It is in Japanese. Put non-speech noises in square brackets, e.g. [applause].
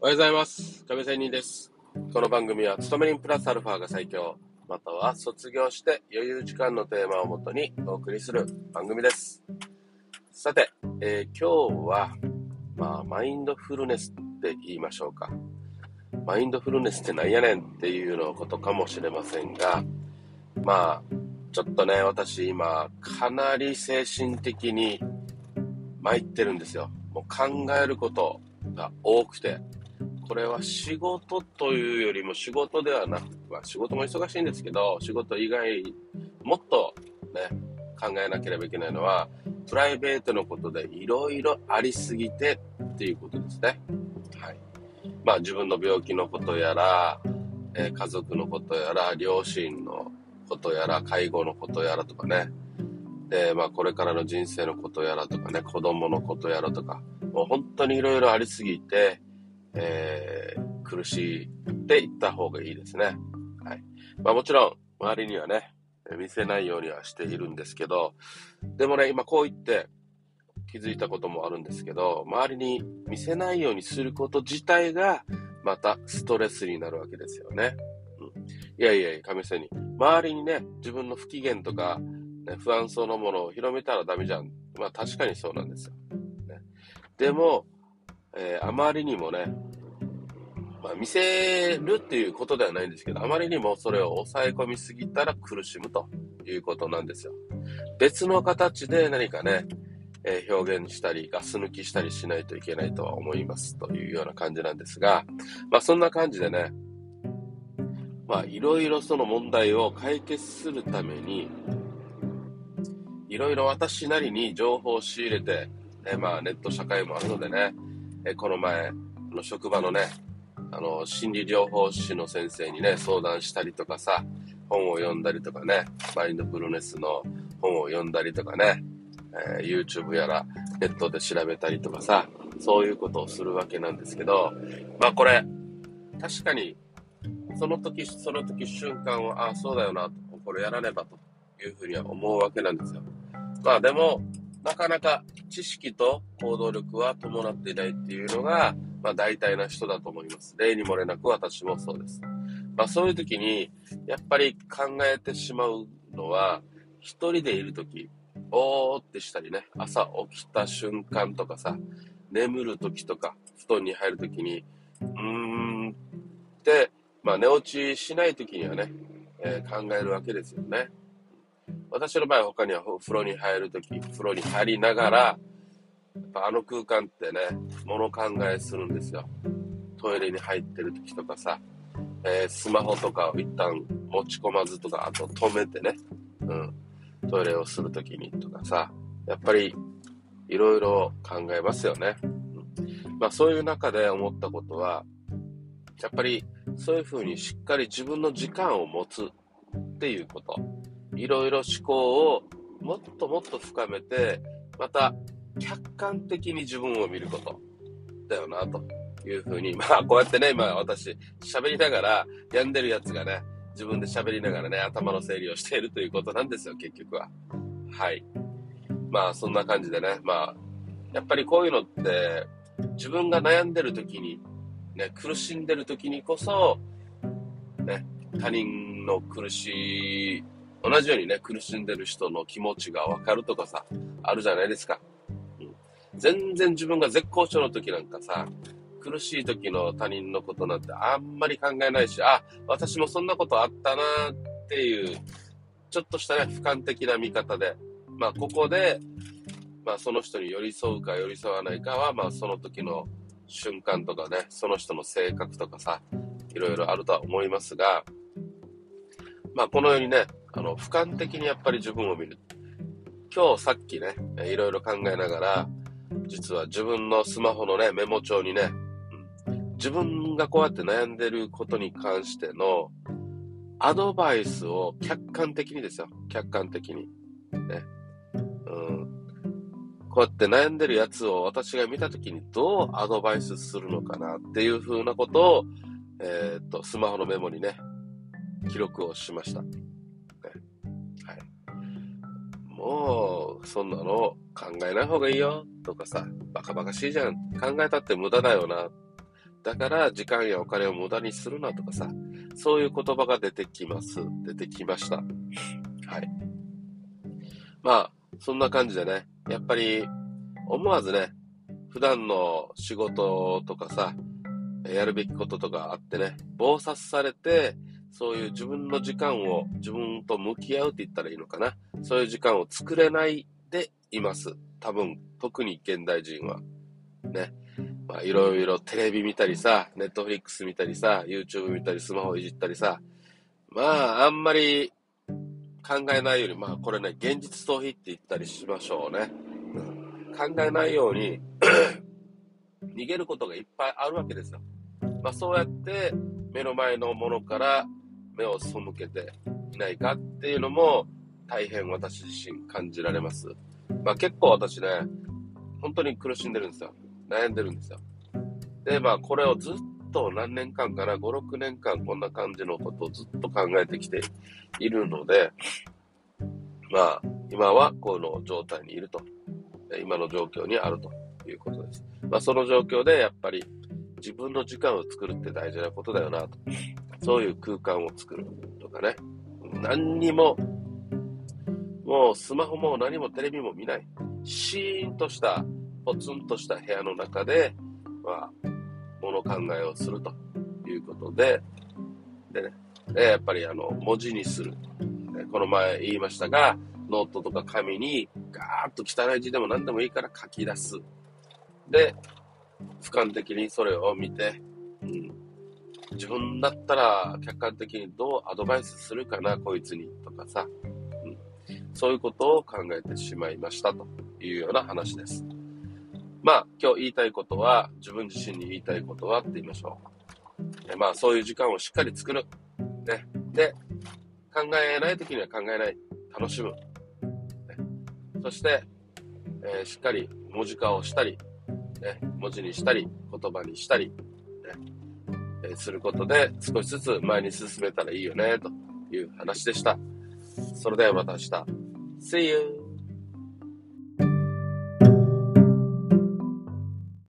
おはようございます。亀仙人です。この番組は、勤め人プラスアルファが最強、または卒業して余裕時間のテーマをもとにお送りする番組です。さて、えー今日は、まあ、マインドフルネスって言いましょうか。マインドフルネスってなんやねんっていうのことかもしれませんが、まあ、ちょっとね、私今、かなり精神的に参ってるんですよ。もう考えることが多くて、これは仕事というよりも仕事ではなく、まあ、仕事も忙しいんですけど、仕事以外、もっとね、考えなければいけないのは、プライベートのことでいろいろありすぎてっていうことですね。はい。まあ自分の病気のことやら、えー家族のことやら、両親のことやら、介護のことやらとかね。で、まあこれからの人生のことやらとかね、子供のことやらとか、もう本当にいろいろありすぎて、えー苦しいって言った方がいいですね。はい。まあもちろん、周りにはね、見せないようにはしているんですけど、でもね、今こう言って気づいたこともあるんですけど、周りに見せないようにすること自体が、またストレスになるわけですよね。うん、いやいやいや、神様に。周りにね、自分の不機嫌とか、ね、不安そうなものを広めたらダメじゃん。まあ確かにそうなんですよ。ね、でも、えーあまりにもね、まあ、見せるっていうことではないんですけど、あまりにもそれを抑え込みすぎたら苦しむということなんですよ。別の形で何かね、えー表現したり、ガス抜きしたりしないといけないとは思いますというような感じなんですが、まあそんな感じでね、まあいろいろその問題を解決するために、いろいろ私なりに情報を仕入れて、ね、まあネット社会もあるのでね、えーこの前の職場のね、あの、心理療法士の先生にね、相談したりとかさ、本を読んだりとかね、マインドフルネスの本を読んだりとかね、えー YouTube やらネットで調べたりとかさ、そういうことをするわけなんですけど、まあこれ、確かに、その時その時瞬間は、ああ、そうだよなと、これやらねばというふうには思うわけなんですよ。まあでも、なかなか知識と行動力は伴っていないっていうのが、まあ大体な人だと思います。例に漏れなく私もそうです。まあそういう時に、やっぱり考えてしまうのは、一人でいる時、おーってしたりね、朝起きた瞬間とかさ、眠る時とか、布団に入る時に、うーんって、まあ寝落ちしない時にはね、えー考えるわけですよね。私の場合他にはお風呂に入る時、風呂に入りながら、ぱあの空間ってね、物考えするんですよ。トイレに入ってる時とかさ、えースマホとかを一旦持ち込まずとか、あと止めてね、うん、トイレをする時にとかさ、やっぱりいろいろ考えますよね。うんまあそういう中で思ったことは、やっぱりそういうふうにしっかり自分の時間を持つっていうこと。いろいろ思考をもっともっと深めて、また客観的に自分を見ることだよな、というふうに。まあ、こうやってね、今私喋りながら、病んでるやつがね、自分で喋りながらね、頭の整理をしているということなんですよ、結局は。はい。まあ、そんな感じでね、まあ、やっぱりこういうのって、自分が悩んでる時に、ね、苦しんでる時にこそ、ね、他人の苦しい、同じようにね、苦しんでる人の気持ちがわかるとかさ、あるじゃないですか。全然自分が絶好調の時なんかさ、苦しい時の他人のことなんてあんまり考えないし、あ、私もそんなことあったなっていう、ちょっとしたね、俯瞰的な見方で、まあ、ここで、まあ、その人に寄り添うか寄り添わないかは、まあ、その時の瞬間とかね、その人の性格とかさ、いろいろあるとは思いますが、まあ、このようにね、あの、俯瞰的にやっぱり自分を見る。今日さっきね、いろいろ考えながら、実は自分のスマホのね、メモ帳にね、うん自分がこうやって悩んでることに関してのアドバイスを客観的にですよ。客観的に。ね。うん。こうやって悩んでるやつを私が見たときにどうアドバイスするのかなっていう風なことを、えーっと、スマホのメモにね、記録をしました。ねはい。もう、そんなの考えない方がいいよとかさ、バカバカしいじゃん。考えたって無駄だよな。だから時間やお金を無駄にするなとかさ、そういう言葉が出てきます。出てきました。はい。まあ、そんな感じでね、やっぱり思わずね、普段の仕事とかさ、やるべきこととかあってね、暴殺されて、そういう自分の時間を自分と向き合うって言ったらいいのかな。そういう時間を作れないでいます。多分、特に現代人は。ね。まあ、いろいろテレビ見たりさ、ネットフリックス見たりさ、YouTube 見たり、スマホいじったりさ、まあ、あんまり考えないように、まあ、これね、現実逃避って言ったりしましょうね。うん、考えないように [coughs] 逃げることがいっぱいあるわけですよ。まあ、そうやって目の前のものから目を背けていないかっていうのも大変私自身感じられます。まあ、結構私ね、本当に苦しんでるんですよ。悩んでるんですよ。で、まあ、これをずっと何年間から5、6年間こんな感じのことをずっと考えてきているので、まあ、今はこの状態にいると。今の状況にあるということです。まあ、その状況でやっぱり自分の時間を作るって大事なことだよなと。そういう空間を作るとかね。何にも、もうスマホも何もテレビも見ない。シーンとしたポツンとした部屋の中で、まあ、物考えをするということで、でね、でやっぱりあの、文字にする。この前言いましたが、ノートとか紙にガーッと汚い字でも何でもいいから書き出す。で、俯瞰的にそれを見て、うん、自分だったら客観的にどうアドバイスするかな、こいつに、とかさ、そういうことを考えてしまいましたというような話です。まあ、今日言いたいことは、自分自身に言いたいことはって言いましょう。まあ、そういう時間をしっかり作る。ね。で、考えない時には考えない。楽しむ。ね、そして、えー、しっかり文字化をしたり、ね、文字にしたり、言葉にしたり、ねえー、することで少しずつ前に進めたらいいよね、という話でした。それではまた明日。See you!